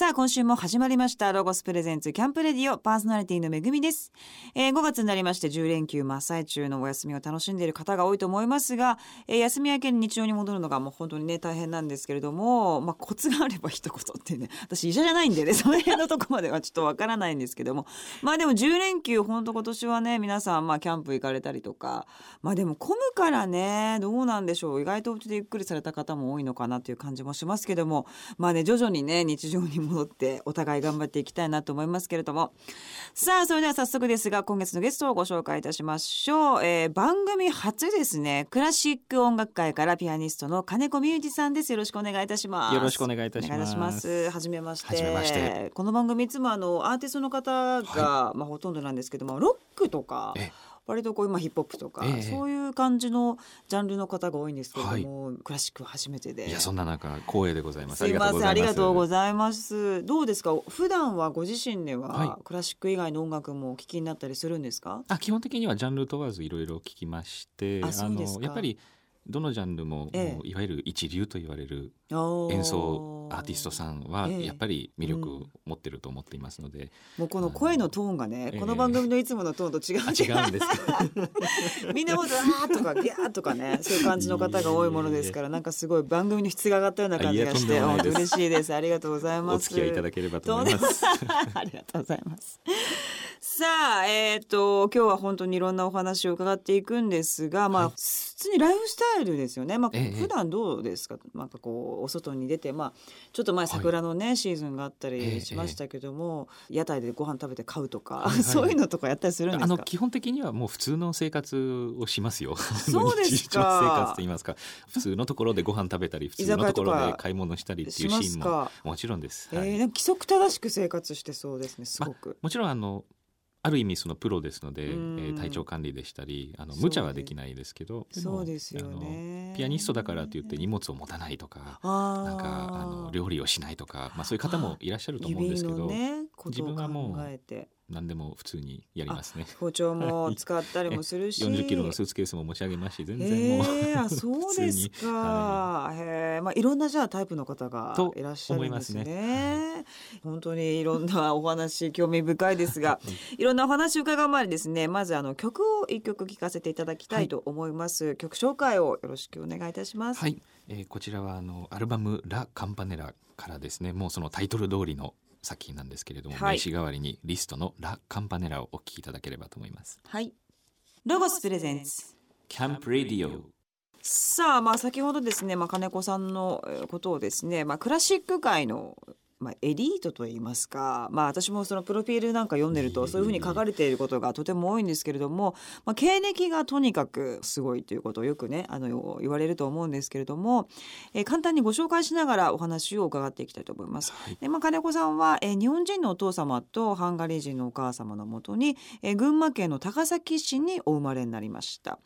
さあ今週も始まりましたロゴスプレゼンツキャンプレディオパーソナリティのめぐみです、えー、5月になりまして10連休真っ最中のお休みを楽しんでいる方が多いと思いますが、えー、休み明けに日常に戻るのがもう本当にね大変なんですけれどもまあコツがあれば一言ってね私医者じゃないんでね その辺のとこまではちょっとわからないんですけども。まあでも10連休本当今年はね皆さんまあキャンプ行かれたりとかまあでも混むからねどうなんでしょう。意外とお家でゆっくりされた方も多いのかなという感じもしますけどもまあね徐々にね日常に戻ってお互い頑張っていきたいなと思いますけれども。さあそれでは早速ですが今月のゲストをご紹介いたしましょう、えー、番組初ですね。クラシック音楽界からピアニストの金子美裕二さんです。よろしくお願いいたします。よろしくお願いいたします。はじめまして。この番組いつもあのアーティストの方が、はい、まあほとんどなんですけどもロックとか割とこう今ヒップホップとか、ええ、そういう感じのジャンルの方が多いんですけれども、はい、クラシックは初めてで。いやそんな中光栄でございます。すいませんありがとうございます。どうですか？普段はご自身では、クラシック以外の音楽もお聞きになったりするんですか？あ基本的にはジャンル問わずいろいろ聞きましてあのやっぱりどのジャンルも,、もいわゆる一流と言われる演奏アーティストさんはやっぱり魅力を持ってると思っていますので、もうこの声のトーンがね、この番組のいつものトーンと違う違うんです みんなもザーとかギャーとかねそういう感じの方が多いものですからなんかすごい番組の質が上がったような感じがして本当嬉しいです。ありがとうございます。お付き合いいただければと思います。ありがとうございます。さあえっ、ー、と今日は本当にいろんなお話を伺っていくんですがまあ、はい、普通にライフスタイルですよね。まあ、ええ、普段どうですか？なんかこうお外に出てまあちょっと前桜のね、はい、シーズンがあったりしましたけども、え、屋台でご飯食べて買うとか、はいはい、そういうのとかやったりするんですか？あの基本的にはもう普通の生活をしますよ。そうですか。生活と言いますか。普通のところでご飯食べたり 普通のところで買い物したりっていうシーンももちろんです、はい、えー、規則正しく生活してそうですねすごく、ま、もちろんあのある意味そのプロですので、えー、体調管理でしたりあの無茶はできないですけどそうですよね。ピアニストだからといって荷物を持たないとかなんかあの料理をしないとか、まあ、そういう方もいらっしゃると思うんですけど、ね、自分はもう何でも普通にやりますね。包丁も使ったりもするし、四十キロのスーツケースも持ち上げますし、全然もう。えー、そうですか。はい、へえ、まあいろんなじゃあタイプの方がいらっしゃるんですね。すね本当にいろんなお話興味深いですが、いろんなお話を伺う前にですね、まずあの曲を一曲聴かせていただきたいと思います。はい、曲紹介をよろしくお願いいたします。はい、えー、こちらはあのアルバムラカンパネラからですね、もうそのタイトル通りの作品なんですけれども、はい、名刺代わりにリストのラ・カンパネラをお聞きいただければと思います。はい。ロゴスプレゼンツキャンプレディオさあまあ先ほどですね、まあ、金子さんのことをですね、まあ、クラシック界のまあ、エリートといいますか、まあ、私もそのプロフィールなんか読んでるとそういうふうに書かれていることがとても多いんですけれども、まあ、経歴がとにかくすごいということをよくねあの言われると思うんですけれども、えー、簡単にご紹介しながらお話を伺っていきたいと思います。はい、でまあ、金子さんは、えー、日本人のお父様とハンガリー人のお母様のもとに、えー、群馬県の高崎市にお生まれになりました。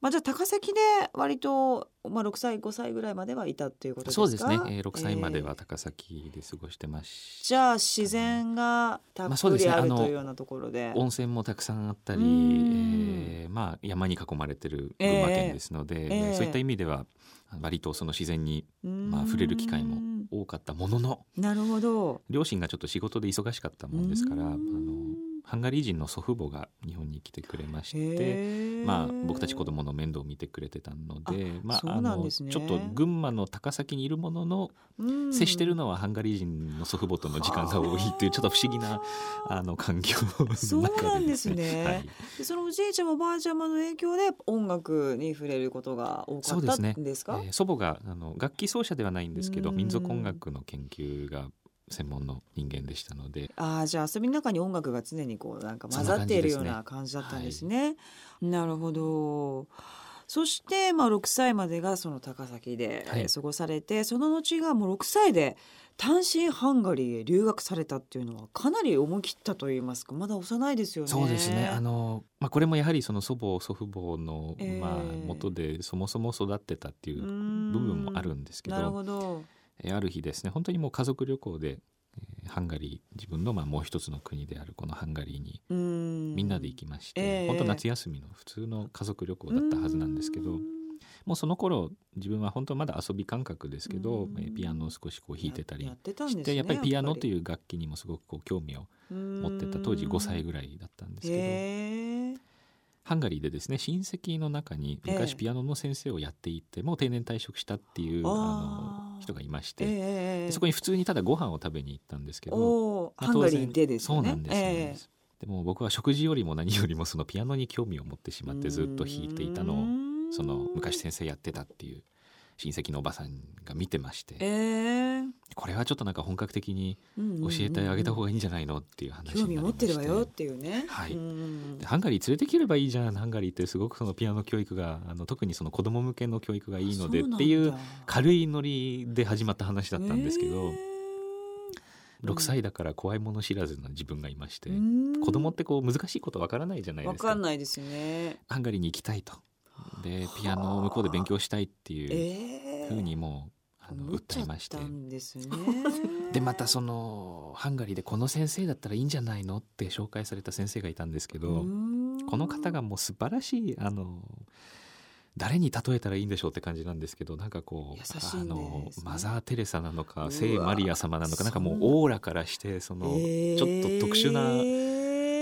まあ、じゃあ高崎で割と、まあ、6歳5歳ぐらいまではいたっていうことですか？そうですね、えー、6歳までは高崎で過ごしてます、えー、じゃあ自然がたっぷりある、というようなところで,、温泉もたくさんあったり、えー、まあ、山に囲まれてる群馬県ですので、えー、そういった意味では割とその自然に、まあ、触れる機会も多かったもののなるほど。両親がちょっと仕事で忙しかったもんですからあのハンガリー人の祖父母が日本に来てくれまして、まあ、僕たち子供の面倒を見てくれてたのでまあ、あのちょっと群馬の高崎にいるものの接してるのはハンガリー人の祖父母との時間が多いっていうちょっと不思議なあ。の環境そうなんですね、はい、そのおじいちゃまおばあちゃまの影響で音楽に触れることが多かったんですか、ね。えー、祖母があの楽器奏者ではないんですけど民族音楽の研究が専門の人間でしたので。ああじゃあ遊びの中に音楽が常にこうなんか混ざっているような感じだったんですね。すねはい、なるほど。そして、まあ、6歳までがその高崎で過ごされて、はい、その後がもう6歳で単身ハンガリーへ留学されたっていうのはかなり思い切ったと言いますかまだ幼いですよね。そうですね。あの、まあ、これもやはりその祖母祖父母の、えー、まあ、元でそもそも育ってたっていう部分もあるんですけど。なるほどある日ですね本当にもう家族旅行でハンガリー自分のまあもう一つの国であるこのハンガリーにみんなで行きまして、えー、本当夏休みの普通の家族旅行だったはずなんですけどもうその頃自分は本当まだ遊び感覚ですけど、えピアノを少しこう弾いてたりして、やっぱりピアノという楽器にもすごくこう興味を持ってた当時5歳ぐらいだったんですけど。ハンガリーでですね親戚の中に昔ピアノの先生をやっていて、もう定年退職したっていうあの人がいまして、そこに普通にただご飯を食べに行ったんですけど、ハンガリーでですね。そうなんです、でも僕は食事よりも何よりもそのピアノに興味を持ってしまってずっと弾いていたのをその昔先生やってたっていう親戚のおばさんが見てまして、えー、これはちょっとなんか本格的に教えてあげた方がいいんじゃないのっていう話興味持ってるわよっていうね、はい、ハンガリー連れてければいいじゃんハンガリーってすごくそのピアノ教育があの特にその子供向けの教育がいいのでっていう軽いノリで始まった話だったんですけど。えー。6歳だから怖いもの知らずな自分がいまして、子供ってこう難しいことわからないじゃないですか。わかんないですね。ハンガリーに行きたいとでピアノを向こうで勉強したいっていうふうにもう、あの訴えまして。で またそのハンガリーでこの先生だったらいいんじゃないの？って紹介された先生がいたんですけどこの方がもう素晴らしいあの誰に例えたらいいんでしょうって感じなんですけどなんかこう、あのマザー・テレサなのか聖マリア様なのかなんかもうオーラからしてそのちょっと特殊な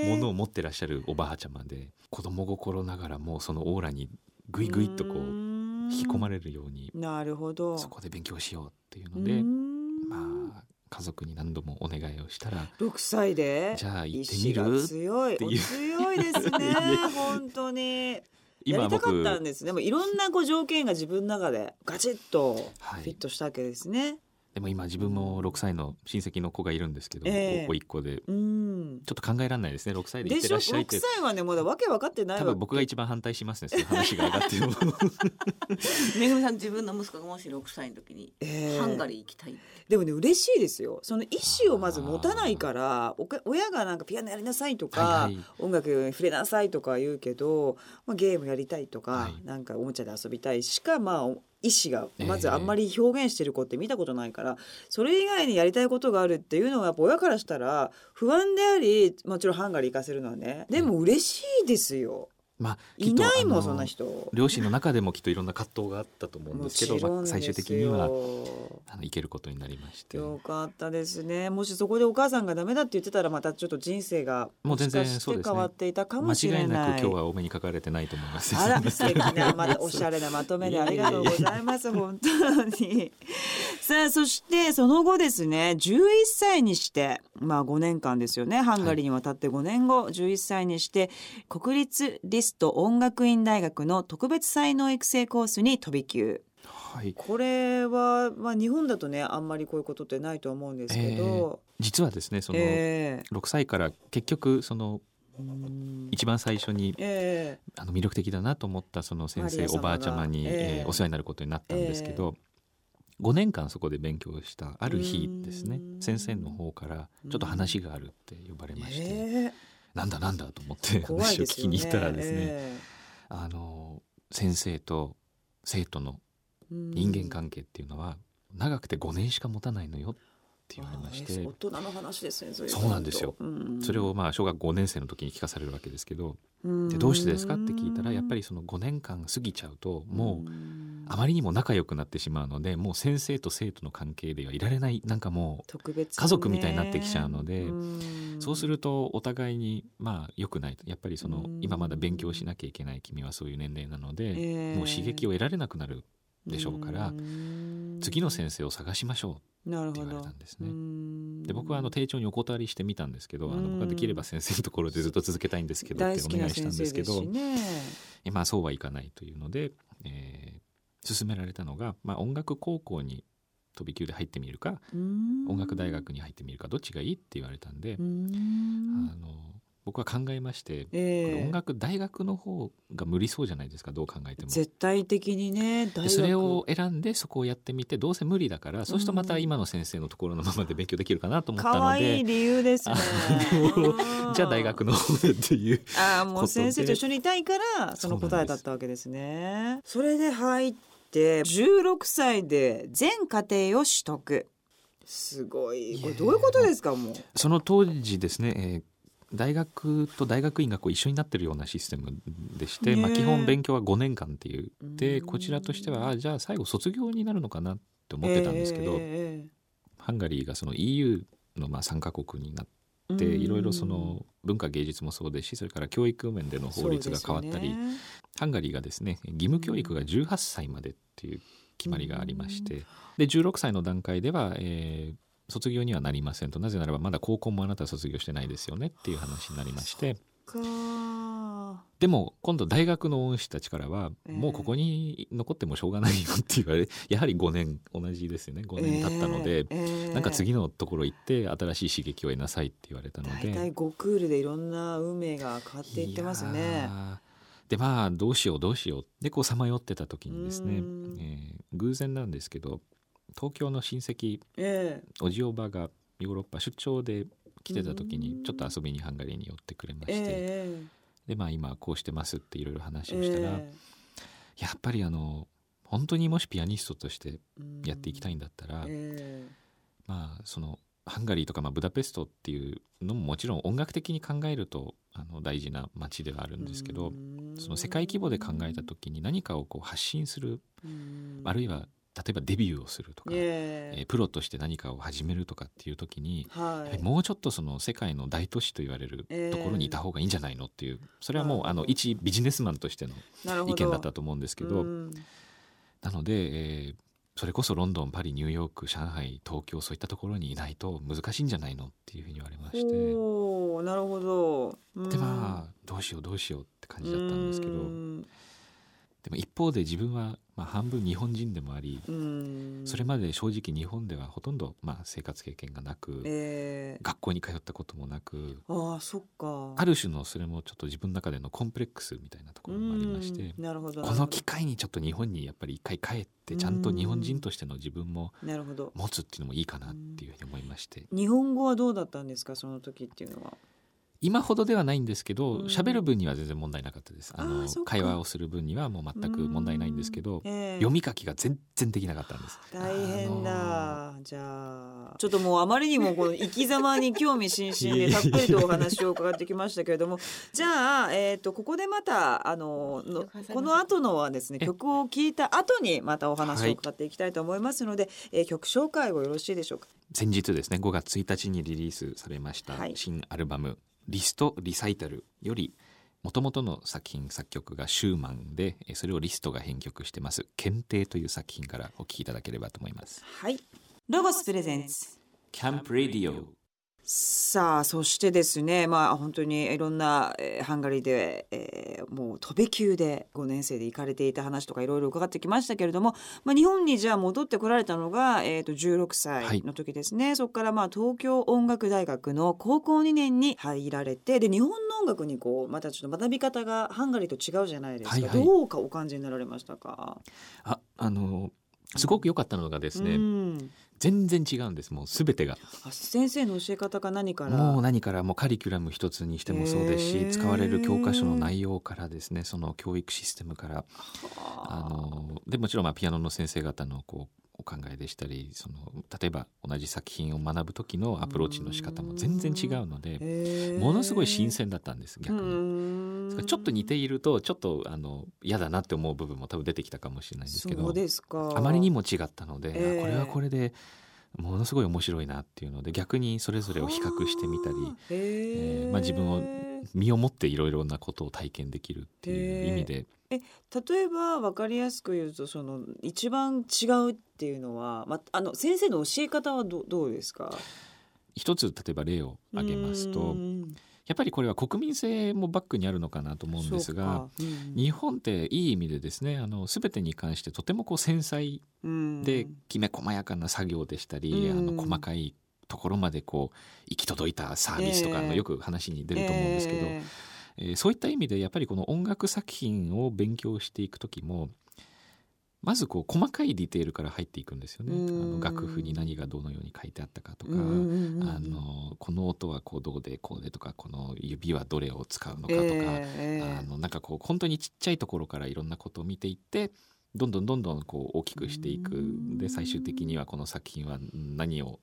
ものを持ってらっしゃるおばあちゃまで子供心ながらもうそのオーラにぐいぐいっとこう引き込まれるようになるほど。そこで勉強しようっていうのでまあ家族に何度もお願いをしたら6歳で？じゃあ行ってみる？強い。強いですね。本当に。やりたかったんですでもいろんなこう条件が自分の中でガチッとフィットしたわけですね。はいでも今自分も6歳の親戚の子がいるんですけど、えー、子一個で、うん、ちょっと考えられないですね。6歳で行ってらっしゃいって。6歳はねまだわけ分かってない多分僕が一番反対しますねその話が上がっても。めぐみさん自分の息子がもし6歳の時に、ハンガリー行きたい。でもね嬉しいですよ。その意思をまず持たないからおか親がなんかピアノやりなさいとか、はいはい、音楽に触れなさいとか言うけど、まあ、ゲームやりたいとか、はい、なんかおもちゃで遊びたいしかまあ意思がまずあんまり表現してる子って見たことないから、それ以外にやりたいことがあるっていうのはやっぱ親からしたら不安でありもちろんハンガリー行かせるのはねでも嬉しいですよ。まあ、いないもんそんな人。両親の中でもきっといろんな葛藤があったと思うんですけど、まあ、最終的にはあの行けることになりまして。よかったですね。もしそこでお母さんがダメだって言ってたらまたちょっと人生がもう全然そうです、ね、変わっていたかもしれない。間違いなく今日はお目にかかれてないと思います。あ ら素敵なまたおしゃれなまとめでありがとうございます。本当に。さあそしてその後ですね11歳にしてまあ5年間ですよね。ハンガリーに渡って5年後、はい、11歳にして国立リスト音楽院大学の特別才能育成コースに飛び級。はい、これは、まあ、日本だとねあんまりこういうことってないと思うんですけど、えー、実はですねその、えー、6歳から結局その一番最初に、えー、あの魅力的だなと思ったその先生おばあちゃまに、えー、お世話になることになったんですけど、えー、5年間そこで勉強したある日ですね。先生の方からちょっと話があるって呼ばれまして、えー、なんだなんだと思って話を聞きに行ったらですね、えー、あの先生と生徒の人間関係っていうのは長くて5年しか持たないのよって言われまして。大人の話ですねそうなんですよ、それをまあ小学5年生の時に聞かされるわけですけどでどうしてですかって聞いたらやっぱりその5年間過ぎちゃうともうあまりにも仲良くなってしまうのでもう先生と生徒の関係ではいられないなんかもう家族みたいになってきちゃうのでそうするとお互いにまあ良くないやっぱりその今まだ勉強しなきゃいけない君はそういう年齢なのでもう刺激を得られなくなるでしょうから次の先生を探しましょうって言われたんですね。で僕はあの丁重にお断りしてみたんですけどあの僕はできれば先生のところでずっと続けたいんですけどってお願いしたんですけど、ね、まあそうはいかないというので、えー、勧められたのが、まあ、音楽高校に飛び級で入ってみるか音楽大学に入ってみるかどっちがいいって言われたんであの僕は考えまして、えー、音楽大学の方が無理そうじゃないですかどう考えても。絶対的にねそれを選んでそこをやってみてどうせ無理だからそうするとまた今の先生のところのままで勉強できるかなと思ったのでいい理由ですね。じゃあ大学の方でっていうああもう先生と一緒にいたいからその答えだったわけですね。それで入って16歳で全家庭を取得。すごい。これどういうことですかもう？その当時ですね、えー大学と大学院がこう一緒になってるようなシステムでして、まあ、基本勉強は5年間っていう。でこちらとしてはあじゃあ最後卒業になるのかなって思ってたんですけど、えー、ハンガリーがその EU のまあ参加国になっていろいろその文化芸術もそうですしそれから教育面での法律が変わったり、ね、ハンガリーがですね義務教育が18歳までっていう決まりがありましてで16歳の段階では、えー、卒業にはなりませんと。なぜならばまだ高校もあなたは卒業してないですよねっていう話になりましてでも今度大学の恩師たちからは、もうここに残ってもしょうがないよって言われ やはり5年同じですよね。5年経ったので、えーえー、なんか次のところ行って新しい刺激を得なさいって言われたので。大体5クールでいろんな運命が変わっていってますね。でまあどうしようどうしよう。でこうさまよってた時にですね、えー、偶然なんですけど東京の親戚、えー、おじおばがヨーロッパ出張で来てた時にちょっと遊びにハンガリーに寄ってくれまして、えー、でまあ今こうしてますっていろいろ話をしたら、えー、やっぱりあの本当にもしピアニストとしてやっていきたいんだったら、まあそのハンガリーとか、まあ、ブダペストっていうのももちろん音楽的に考えるとあの大事な街ではあるんですけどその世界規模で考えた時に何かをこう発信するあるいは例えばデビューをするとか、えー、プロとして何かを始めるとかっていう時に、はい、もうちょっとその世界の大都市と言われるところにいた方がいいんじゃないのっていうそれはもうあの一ビジネスマンとしての意見だったと思うんですけどなので、えー、それこそロンドンパリニューヨーク上海東京そういったところにいないと難しいんじゃないのっていうふうに言われましてなるほど。でまあどうしようどうしようって感じだったんですけどでも一方で自分はまあ、半分日本人でもありそれまで正直日本ではほとんどまあ生活経験がなく、えー、学校に通ったこともなくあそっか。ある種のそれもちょっと自分の中でのコンプレックスみたいなところもありましてなるほど。この機会にちょっと日本にやっぱり一回帰ってちゃんと日本人としての自分も持つっていうのもいいかなっていうふうに思いまして。日本語はどうだったんですかその時っていうのは？今ほどではないんですけど喋、る分には全然問題なかったです。あの会話をする分にはもう全く問題ないんですけど、えー、読み書きが全然できなかったんです。大変だ、あのー、じゃあ。ちょっともうあまりにもこの生き様に興味津々でたっぷりとお話を伺ってきましたけれども じゃあ、えーと、ここでまたあののこの後のはですね曲を聴いた後にまたお話を伺っていきたいと思いますので、はい、えー、曲紹介をよろしいでしょうか？先日ですね5月1日にリリースされました新アルバム、はいリストリサイタルよりもともとの作品作曲がシューマンでそれをリストが編曲してます「検定」という作品からお聴きいただければと思います。はい。ロゴスプレゼンツ。キャンプレディオさあそしてですねまあ本当にいろんな、えー、ハンガリーで、えー、もう飛び級で5年生で行かれていた話とかいろいろ伺ってきましたけれども、まあ、日本にじゃあ戻ってこられたのが、えー、と16歳の時ですね、はい、そこからまあ東京音楽大学の高校2年に入られてで日本の音楽にこうまたちょっと学び方がハンガリーと違うじゃないですか、はいはい、どうかお感じになられましたか？ああのすごく良かったのがですね、うん、全然違うんです。もうすべてが。先生の教え方か何から？もう何からもうカリキュラム一つにしてもそうですし使われる教科書の内容からですねその教育システムから。あ。のでもちろんまあピアノの先生方のこうお考えでしたりその例えば同じ作品を学ぶ時のアプローチの仕方も全然違うのでものすごい新鮮だったんです逆に。ちょっと似ているとちょっとあの嫌だなって思う部分も多分出てきたかもしれないんですけどあまりにも違ったので、これはこれで。ものすごい面白いなっていうので逆にそれぞれを比較してみたり、えーまあ、自分を身をもっていろいろなことを体験できるっていう意味で。え例えば分かりやすく言うとその一番違うっていうのは、まあの先生の教え方はどどうですか？一つ例えば例を挙げますとやっぱりこれは国民性もバックにあるのかなと思うんですが、うん、日本っていい意味でですねあの全てに関してとてもこう繊細できめ細やかな作業でしたり、うん、あの細かいところまでこう行き届いたサービスとかのよく話に出ると思うんですけど。えーえー、そういった意味でやっぱりこの音楽作品を勉強していく時もまずこう細かいディテールから入っていくんですよね。あの楽譜に何がどのように書いてあったかとか、あのこの音はこうどうでこうでとかこの指はどれを使うのかとか、えー、あのなんかこう本当にちっちゃいところからいろんなことを見ていってどんどんどんどんこう大きくしていく。で最終的にはこの作品は何を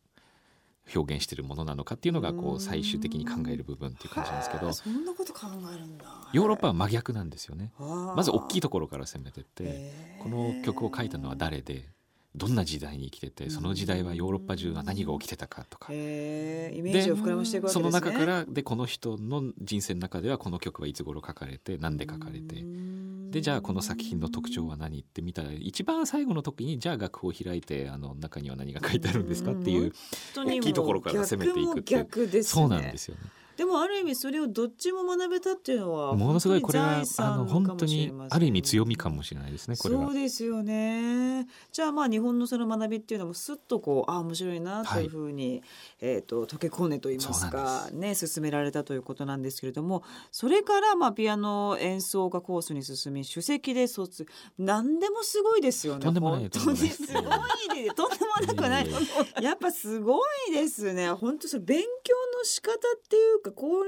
表現しているものなのかっていうのがこう最終的に考える部分っていう感じなんですけどそんなこと考えるんだ。ヨーロッパは真逆なんですよね。まず大きいところから攻めてってこの曲を書いたのは誰でどんな時代に生きててその時代はヨーロッパ中は何が起きてたかとか。イメージを膨らましていくわけですね。その中からでこの人の人生の中ではこの曲はいつ頃書かれて何で書かれてでじゃあこの作品の特徴は何って見たら一番最後の時にじゃあ楽譜を開いてあの中には何が書いてあるんですかっていう大きいところから攻めていくっていう。そうなんですよね。でもある意味それをどっちも学べたっていうのはものすごいこれはあの本当にある意味強みかもしれないですねこれそうですよね。じゃあまあ日本のその学びっていうのもすっとこうあ面白いなというふうに、はい、えと溶け込んでと言いますかね進められたということなんですけれどもそれからまあピアノ演奏家コースに進み首席で卒何でもすごいですよね。とんでもない本当にすごいで とんでもなくない。やっぱすごいですね。本当それ勉強の仕方っていうか効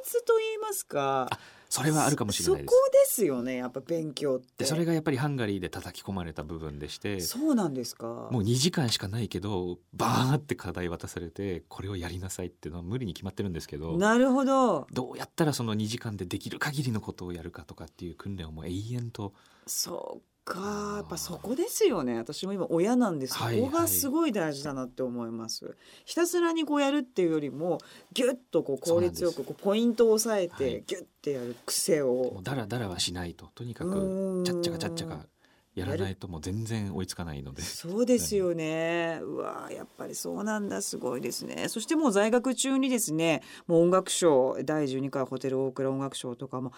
率と言いますかそれはあるかもしれないそこですよねやっぱ勉強って。それがやっぱりハンガリーで叩き込まれた部分でしてそうなんですか。もう2時間しかないけどバーって課題渡されてこれをやりなさいっていうのは無理に決まってるんですけどなるほど。どうやったらその2時間でできる限りのことをやるかとかっていう訓練をもう永遠とそうかやっぱそこですよね。私も今親なんです、はい、ここがすごい大事だなって思います、はい、ひたすらにこうやるっていうよりもギュッとこう効率よくこうポイントを押さえてギュッてやる癖を。だらだらはしないと。とにかくちゃっちゃかちゃっちゃかやらないともう全然追いつかないので。そうですよね。うわやっぱりそうなんだ。すごいですね。そしてもう在学中にですねもう音楽賞第12回ホテル大倉音楽賞とかも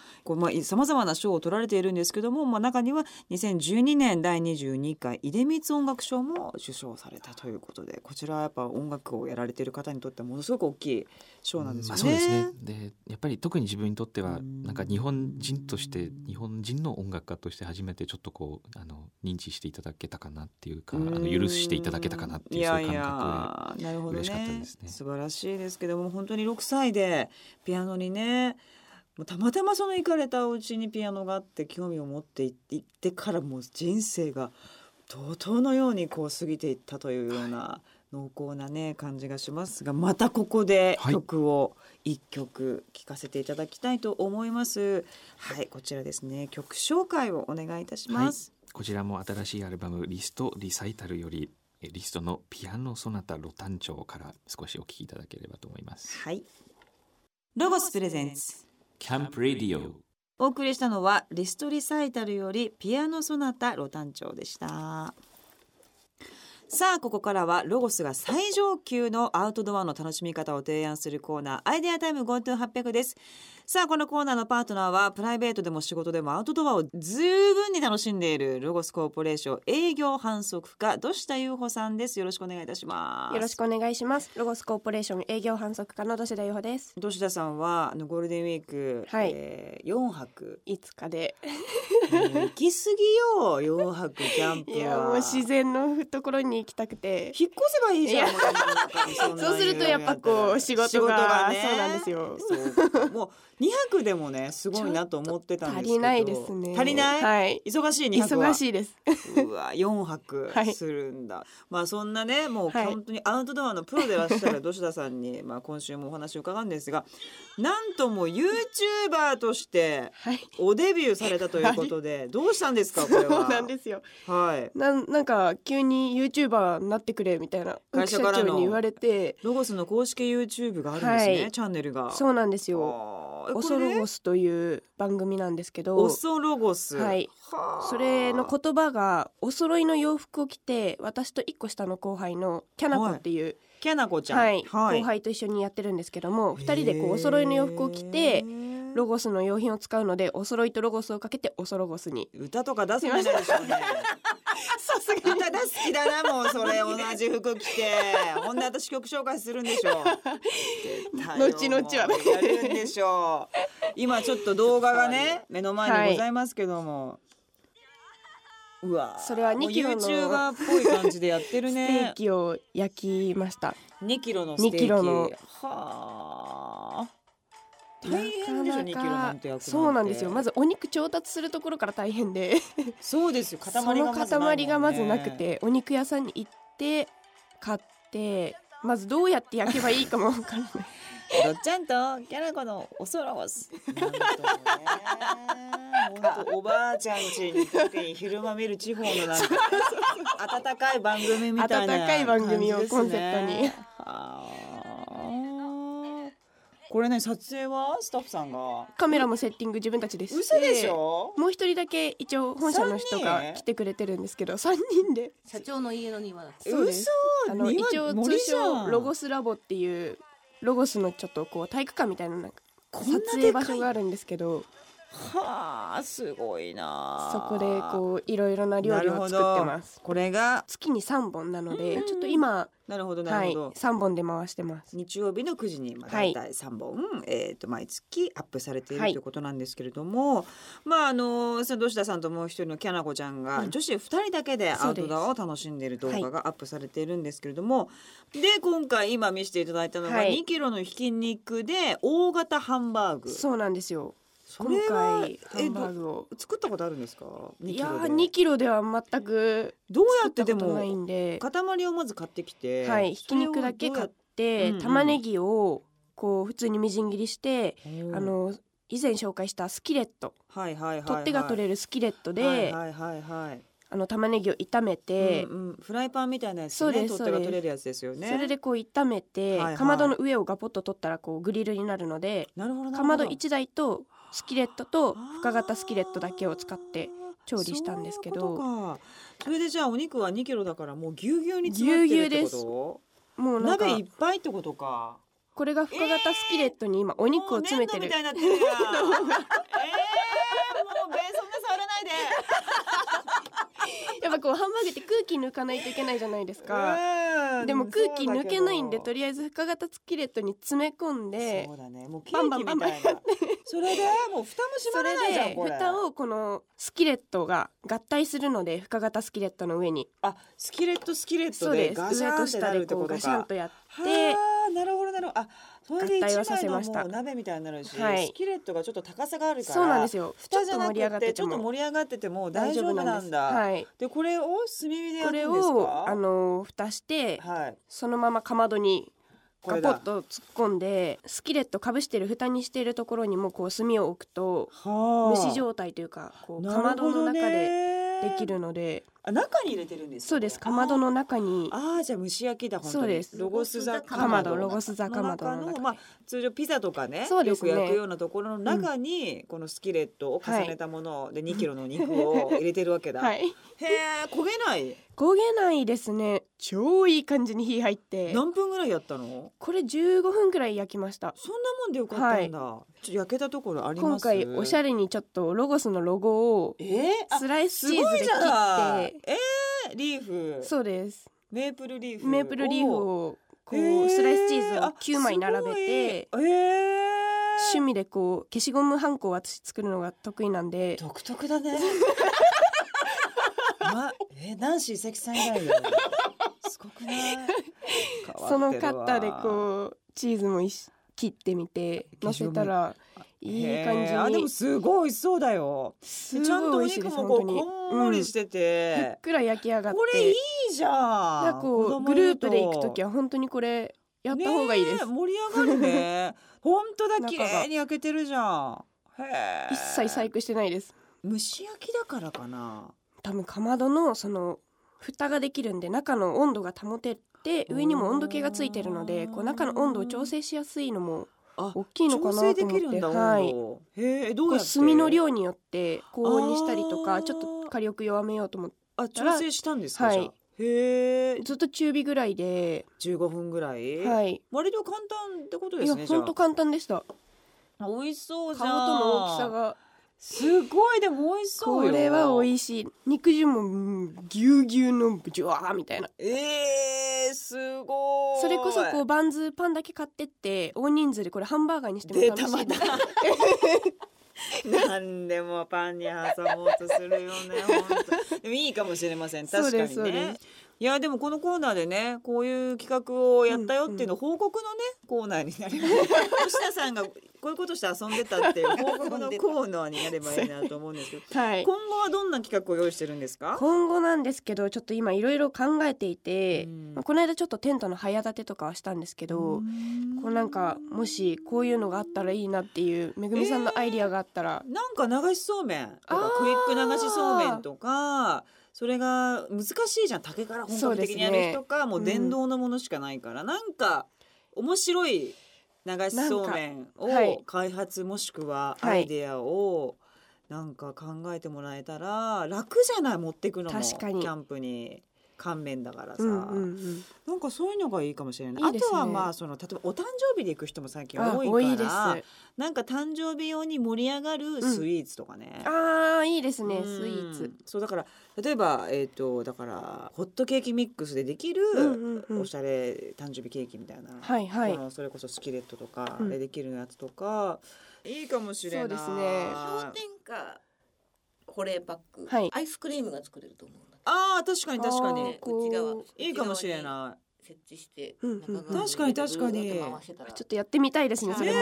さまざ、まな賞を取られているんですけども、まあ、中には2012年第22回出光音楽賞も受賞されたということでこちらはやっぱ音楽をやられている方にとってはものすごく大きい賞なんですよね。まあ、そうですね。でやっぱり特に自分にとってはなんか日本人として日本人の音楽家として初めてちょっとこうあの認知していただけたかなっていうかあの許していただけたかなっていうそういう感覚で。嬉しかったですね。素晴らしいですけども本当に6歳でピアノにねたまたまその行かれたお家にピアノがあって興味を持っていってからもう人生が怒涛のようにこう過ぎていったというような濃厚なね感じがしますがまたここで曲を一曲聴かせていただきたいと思います。はい、こちらですね。曲紹介をお願いいたします。はいこちらも新しいアルバムリストリサイタルよりリストのピアノソナタロタン調から少しお聞きいただければと思います。はい。ロゴスプレゼンツ。キャンプレディオお送りしたのはリストリサイタルよりピアノソナタロタン調でした。さあここからはロゴスが最上級のアウトドアの楽しみ方を提案するコーナーアイデアタイム GoTo800 ですさあこのコーナーのパートナーはプライベートでも仕事でもアウトドアを十分に楽しんでいるロゴスコーポレーション営業販促課土下優穂さんです。よろしくお願いいたします。よろしくお願いします。ロゴスコーポレーション営業販促課の土下優穂です。土下さんはあのゴールデンウィーク、はい。えー、4泊。5日で。行き過ぎよ4泊キャンプいやもう自然のところに行きたくて。引っ越せばいいじゃんそうするとやっぱこう仕事が、ね、そうなんですよ。もう2泊でもねすごいなと思ってたんですけど。足りないですね。足りない、はい、忙しい2泊は。忙しいです。うわ4泊するんだ、はい、まあそんなねもう本当にアウトドアのプロでいらっしゃる土田さんに まあ今週もお話を伺うんですがなんとも YouTuber としておデビューされたということで、はい、どうしたんですかこれは？そうなんですよ。はい。なんなんか急に YouTuber になってくれみたいな会社からに言われて。ロゴスの公式 YouTube があるんですね、チャンネルが。そうなんですよオソロゴスという番組なんですけどオソロゴスはいそれの言葉がお揃いの洋服を着て私と一個下の後輩のキャナコっていう、はい、キャナコちゃん、はい、はい、後輩と一緒にやってるんですけども二人でこうお揃いの洋服を着てロゴスの用品を使うのでお揃いとロゴスをかけておそろゴスに。歌とか出すんじゃないでしょうね さすが歌大好きだなもうそれ同じ服着て。ほんで私曲紹介するんでしょう。後々はやるんでしょう。今ちょっと動画がね目の前にございますけども、はい、うわそれは2キロの YouTuber っぽい感じでやってるね。ステーキを焼きました。2キロのステーキ。2キロの。はあ大変でしょ2キロなんてそうなんですよ。まずお肉調達するところから大変で。そうですよ。塊がまず、ね、塊がまずなくてお肉屋さんに行って買ってまずどうやって焼けばいいかもわからない。どっちゃんとキャラコのおそろす。本当おばあちゃん家に特に昼間見る地方のなんか温かい番組みたいな、温かい番組をコンセプトに。これね撮影はスタッフさんが。カメラもセッティング自分たちでして嘘でしょ？もう一人だけ一応本社の人が来てくれてるんですけど三人で。社長の家の庭そうです。嘘あの庭一応通称ロゴスラボっていうロゴスのちょっとこう体育館みたいななんか撮影場所があるんですけどはあすごいなそこでこういろいろな料理を作ってます。これが？月に3本なのでうん。ちょっと今なるほどなはいるほど、3本で回してます。日曜日の9時にまあはい。大体3本、えー、と毎月アップされているはい。ということなんですけれども、まああの佐藤下さんともう一人のキャナコちゃんが、うん。女子2人だけでアウトドアを楽しんでいる動画がアップされているんですけれども、で今回今見せていただいたのがはい。2キロのひき肉で大型ハンバーグ。そうなんですよ今それは回ハンバーグをど作ったことあるんですか？2いやキロで。ー2キロでは全くどうや作ってたことないもんで。塊をまず買ってきてはいひき肉だけ買ってうんうん。玉ねぎをこう普通にみじん切りしてああの以前紹介したスキレット。はいはいはいはい、取っ手が取れるスキレットで、はいはいはいはい。あの玉ねぎを炒めて、うんうん、フライパンみたいなやつね。取っ手が取れるやつですよね。それでこう炒めて、はいはい。かまどの上をガポッと取ったらこうグリルになるのでなるほどなるほかまど1台とスキレットと深型スキレットだけを使って調理したんですけど。それでじゃあお肉は2キロだからもうぎゅうぎゅうに詰まってるってこもう鍋いっぱいってことか。これが深型スキレットに今お肉を詰めてる。もう粘土みたいになってる。やんえー、もうベースそんな触らないで。やっぱこうハンバーグって空気抜かないといけないじゃないですか、うん。でも空気抜けないんでとりあえず深型スキレットに詰め込んでそうだね。もうケーキみンバンバンたいなそれでもう蓋も閉まらないじゃんでこれ。蓋をこのスキレットが合体するので深型スキレットの上に。あスキレットスキレットでガシャン上とってなるって下でことかシャンとやってはあなるほどなるほど。あそれで一枚のもう鍋みたいになるし、はい。スキレットがちょっと高さがあるからそうなんですよ。蓋じゃなく上がってちょっとも盛り上がってても大丈夫なんだ。はい。でこれを炭火で焼これくんですか？をあの蓋してはい。そのままかまどにガポッと突っ込んでスキレットかぶしてる蓋にしているところにもこう炭を置くとはあ。蒸し状態というかこうなかまどの中ででできるのであ中に入れてるんですか？そうです。かまどの中に。あーあーじゃあ蒸し焼きだ本当に。そうです。ロゴス座かまど。ロゴス座かまどのまあ通常ピザとかねそうですね。よく焼くようなところの中に、このスキレットを重ねたもので2キロの肉を入れてるわけだ、はい。へえ焦げない？焦げないですね。超いい感じに火入って。何分ぐらいやったの？これ15分くらい焼きました。そんなもんでよかったんだ、ちょっと焼けたところあります？今回おしゃれにちょっとロゴスのロゴをスライスすごいじチーズで切ゃん。ってえー、リーフ。そうです。メープルリーフメープルリーフをこへーうスライスチーズをあ9枚並べてえー。趣味でこう消しゴムハンコを私作るのが得意なんで。独特だね。まえナンシー関さん以来よすごくない？そのカッターでうこうチーズも切ってみて乗せたらいい感じあでもにすごい美味しそうだよ。すちゃんとお肉もこうこんもりしてうんふてっ、くら焼き上がって。これいいじゃなんこうグループで行く時は本当にこれやった方がいいです。盛り上がるね。本当だ綺麗に焼けてるじゃん。一切細工してないです。蒸し焼きだからかな。多分かまどのその蓋ができるんで中の温度が保てて上にも温度計がついてるのでこう中の温度を調整しやすいのもあ大きいのかなと思ってはい。へえどうやって？炭の量によって高温にしたりとかちょっと火力弱めようと思ってあ調整したんですか、はい。へえずっと中火ぐらいで、15分ぐらい、はい。割と簡単ってことでいやすねじゃ本当簡単でした。あ美味しそう皮じゃんとの大きさがすごいでも美味しそうよ。これは美味しい。肉汁もうんぎゅうぎゅうのジュワーみたいな。えー、すごい。それこそこうバンズパンだけ買ってって大人数でこれハンバーガーにしても出楽しいたまた何でもパンに挟もうとするよね本当でもいいかもしれません。確かにねいやでもこのコーナーでねこういう企画をやったよっていうの報告のね、コーナーになります。吉田さんがこういうことして遊んでたっていう 報告のコーナーになればいいなと思うんですけど、はい、今後はどんな企画を用意してるんですか？今後なんですけどちょっと今いろいろ考えていて、まあ、この間ちょっとテントの早立てとかはしたんですけどこうなんかもしこういうのがあったらいいなっていうめぐみさんのアイディアがあったら、えー、なんか流しそうめんとかクイック流しそうめんとかそれが難しいじゃん竹から本格的にやる人か、ね、もう電動のものしかないから、うん、なんか面白い流しそうめんを開発もしくはアイデアをなんか考えてもらえたら楽じゃない持ってくのもキャンプに。乾麺だからさ、うんうんうん、なんかそういうのがいいかもしれない、ね、あとはまあその例えばお誕生日で行く人も最近多いからなんか誕生日用に盛り上がるスイーツとかね、うん、ああいいですね、スイーツ。そうだから例えばえっ、ー、とだからホットケーキミックスでできるおしゃれ誕生日ケーキみたいな、はいはい、それこそスキレットとかでできるやつとか、うん、いいかもしれない。そうですね。氷点下保冷パック、はい、アイスクリームが作れると思うんだああ確かに確かに。内側。いいかもしれない。設置して、うんうん、確かに確かに。ちょっとやってみたいですねそれも、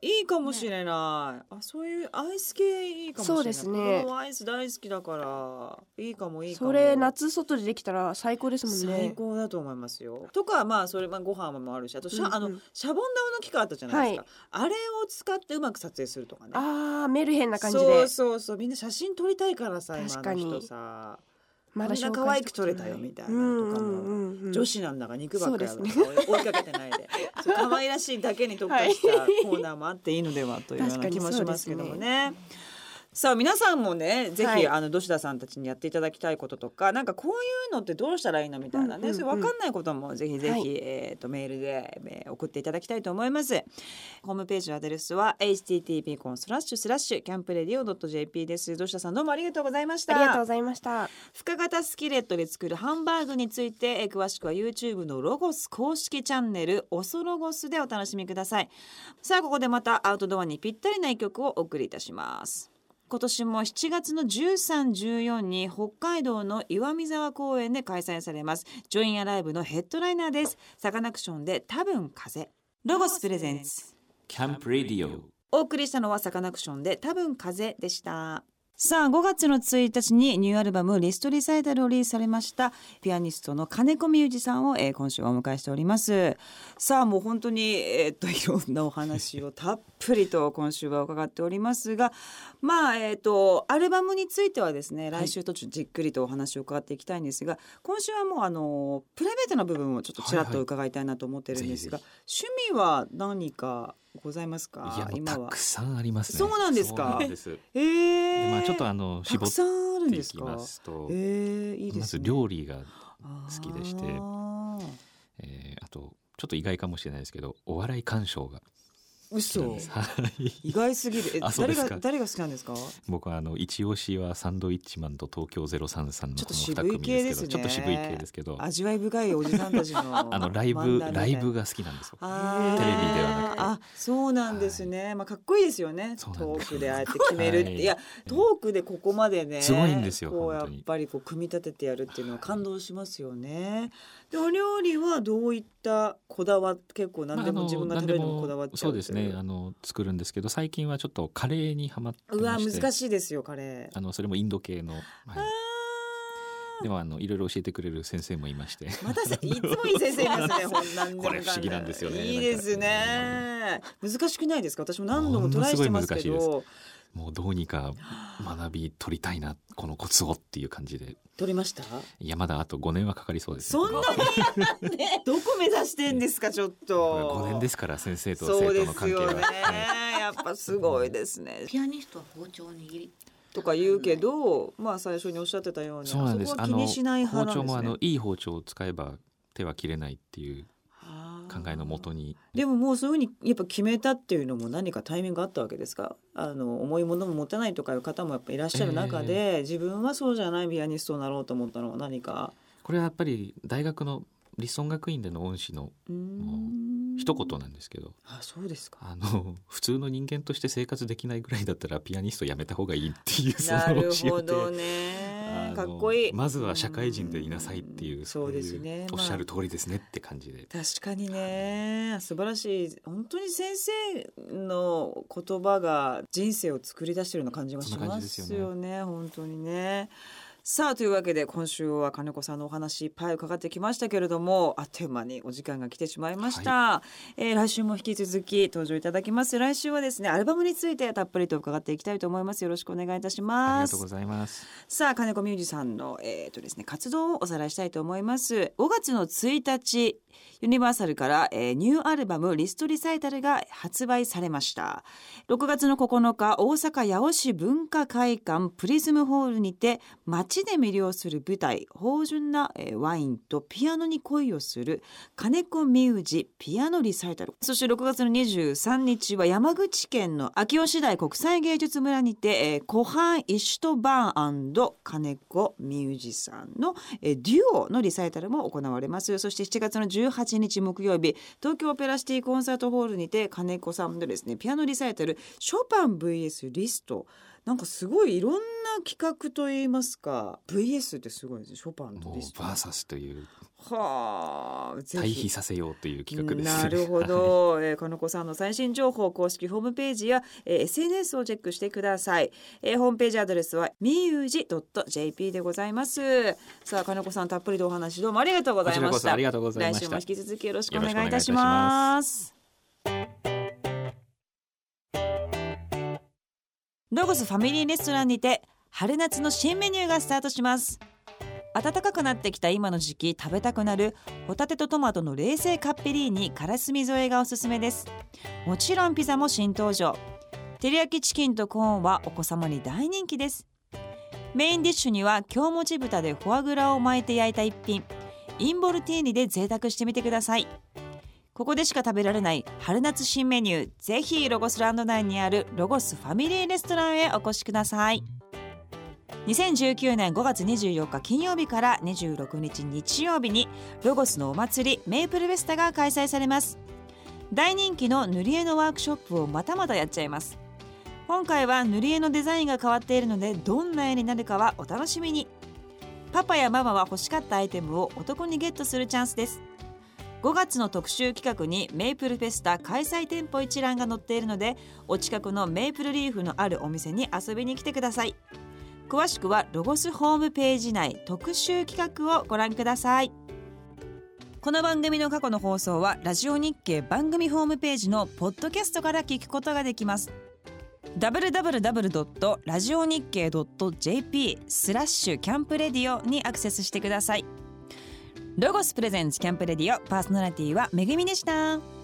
いいかもしれない、ね、あそういうアイス系いいかもしれないそうですねアイス大好きだからいいかもいいかもそれ夏外でできたら最高ですもんね最高だと思いますよとかまあそれまあご飯もあるしあとシャ、うんうん、あのシャボン玉の機械あったじゃないですか、はい、あれを使ってうまく撮影するとかねああメルヘンな感じでそうそうそうみんな写真撮りたいからさ今の人さまだ可愛く撮れたよみたいなとかも。女子なんだが肉ばっかり、ね、追いかけてないで。可愛らしいだけに特化したコーナーもあっていいのではというような気もしますけどもね。さあ皆さんもねぜひ、はい、あの土田さんたちにやっていただきたいこととかなんかこういうのってどうしたらいいのみたいなね、うんうんうん、それ分かんないこともぜひぜひ、はい、えーと、メールで、えー、送っていただきたいと思います。ホームページのアドレスは http コロンスラッシュスラッシュキャンプレディオ .jp です。土田さんどうもありがとうございました。ありがとうございました。深型スキレットで作るハンバーグについて、えー、詳しくは YouTube のロゴス公式チャンネルオソロゴスでお楽しみください。さあここでまたアウトドアにぴったりな一曲をお送りいたします今年も7月の13、14に北海道の岩見沢公園で開催されます。ジョインアライブのヘッドライナーです。サカナクションで多分風。ロゴスプレゼンツ。キャンプレディオお送りしたのはサカナクションで多分風でしたさあ5月の1日にニューアルバム「リストリサイタル」をリリースされましたピアニストの金子美裕さんを、えー、今週はお迎えしております。さあもう本当に、えー、っと いろんなお話をたっぷりと今週は伺っておりますがまあえー、っとアルバムについてはですね来週途中じっくりとお話を伺っていきたいんですが、はい、今週はもうあのプライベートな部分をちょっとちらっと伺いたいなと思ってるんですが、はいはい、趣味は何かございますか？いや今は。たくさんありますね。そうなんですか？ええー、まあちょっとあの絞っていきますと、えー、いいです、ね、まず料理が好きでして、あ,、えー、あとちょっと意外かもしれないですけど、お笑い鑑賞が嘘。意外すぎる。え誰が誰が好きなんですか？僕はあの一押しはサンドイッチマンと東京ゼロ三三のこの二組ですけどちょっと渋い系ですけど。味わい深いおじさんたちのあのライブライブが好きなんですよ。テレビではなくて。あそうなんですね、はい、まあかっこいいですよね。トークであえて決める。って、はい、いやトークでここまでねすごいんですよこうやっぱりこう組み立ててやるっていうのは感動しますよね、でお料理はどういったこだわ結構何でも自分が食べるのこだわっちゃう、そうですねあの作るんですけど最近はちょっとカレーにはまってうわ難しいですよカレー。あのそれもインド系の、はい、でもあのいろいろ教えてくれる先生もいまして。またいつもいい先生いますね これ不思議なんですよね。いいですね。難しくないですか？私も何度もトライしてますけど。もうどうにか学び取りたいなこのコツをっていう感じで。取りました？いやまだあと5年はかかりそうです、ね、そんなにどこ目指してんですかちょっと。5年ですから先生と生徒の関係は、ね、やっぱすごいですね。ピアニストは包丁握りとか言うけど、まあ最初におっしゃってたようにそうなんです。気にしない包丁もあのいい包丁を使えば手は切れないっていう考えのもとに。でももうそういうふうにやっぱ決めたっていうのも何かタイミングがあったわけですか？あの重いものも持てないとかいう方もやっぱいらっしゃる中で、えー、自分はそうじゃないピアニストになろうと思ったのは何か？これはやっぱり大学の理想学院での恩師の一言なんですけどあそうですか。あの 普通の人間として生活できないぐらいだったらピアニストやめた方がいいっていうなるほどね。ねかっこいい。まずは社会人でいなさいっていう、うん、そうですね。おっしゃる通りですねって感じで、まあ、確かにね。素晴らしい。本当に先生の言葉が人生を作り出してるような感じがしますよね。よね。本当にねさあというわけで今週は金子さんのお話いっぱい伺ってきましたけれどもあっという間にお時間が来てしまいました、はい、えー、来週も引き続き登場いただきます。来週はですねアルバムについてたっぷりと伺っていきたいと思います。よろしくお願いいたします。ありがとうございます。さあ金子ミュージさんのえっ、ー、とですね活動をおさらいしたいと思います。5月の1日ユニバーサルから、えー、ニューアルバムリストリサイタルが発売されました。6月の9日大阪八尾市文化会館プリズムホールにて街で魅了する舞台芳醇な、えー、ワインとピアノに恋をする金子ミュージピアノリサイタル。そして6月の23日は山口県の秋吉台国際芸術村にて、えー、湖畔石とバーン金子ミュージさんの、えー、デュオのリサイタルも行われます。そして7月の1 18日木曜日東京オペラシティコンサートホールにて金子さんのですねピアノリサイタルショパン VS リスト。なんかすごいいろんな企画といいますか VS ってすごいですねショパンとリスト。バーサスという。はあ、対比させようという企画です、なるほど、えー、金子さんの最新情報公式ホームページや、えー、SNS をチェックしてください、えー、ホームページアドレスはみゆじ .jp でございます。さあ金子さんたっぷりとお話どうもありがとうございました。ありがとうございました。来週も引き続きよろしくお願いいたします。ロゴスファミリーレストランにて春夏の新メニューがスタートします暖かくなってきた今の時期食べたくなるホタテとトマトの冷製カッペリーニからすみ添えがおすすめです。もちろんピザも新登場。照り焼きチキンとコーンはお子様に大人気です。メインディッシュには京もち豚でフォアグラを巻いて焼いた一品。インボルティーニで贅沢してみてください。ここでしか食べられない春夏新メニュー。ぜひロゴスランド内にあるロゴスファミリーレストランへお越しください。2019年5月24日金曜日から26日日曜日にロゴスのお祭りメイプルフェスタが開催されます。大人気の塗り絵のワークショップをまたまたやっちゃいます。今回は塗り絵のデザインが変わっているのでどんな絵になるかはお楽しみに。パパやママは欲しかったアイテムをお得にゲットするチャンスです。5月の特集企画にメイプルフェスタ開催店舗一覧が載っているのでお近くのメイプルリーフのあるお店に遊びに来てください。詳しくはロゴスホームページ内特集企画をご覧くださいこの番組の過去の放送はラジオ日経番組ホームページのポッドキャストから聞くことができます www. ラジオ日経 .jp スラッシュキャンプレディオにアクセスしてくださいロゴスプレゼンツキャンプレディオパーソナリティはめぐみでした。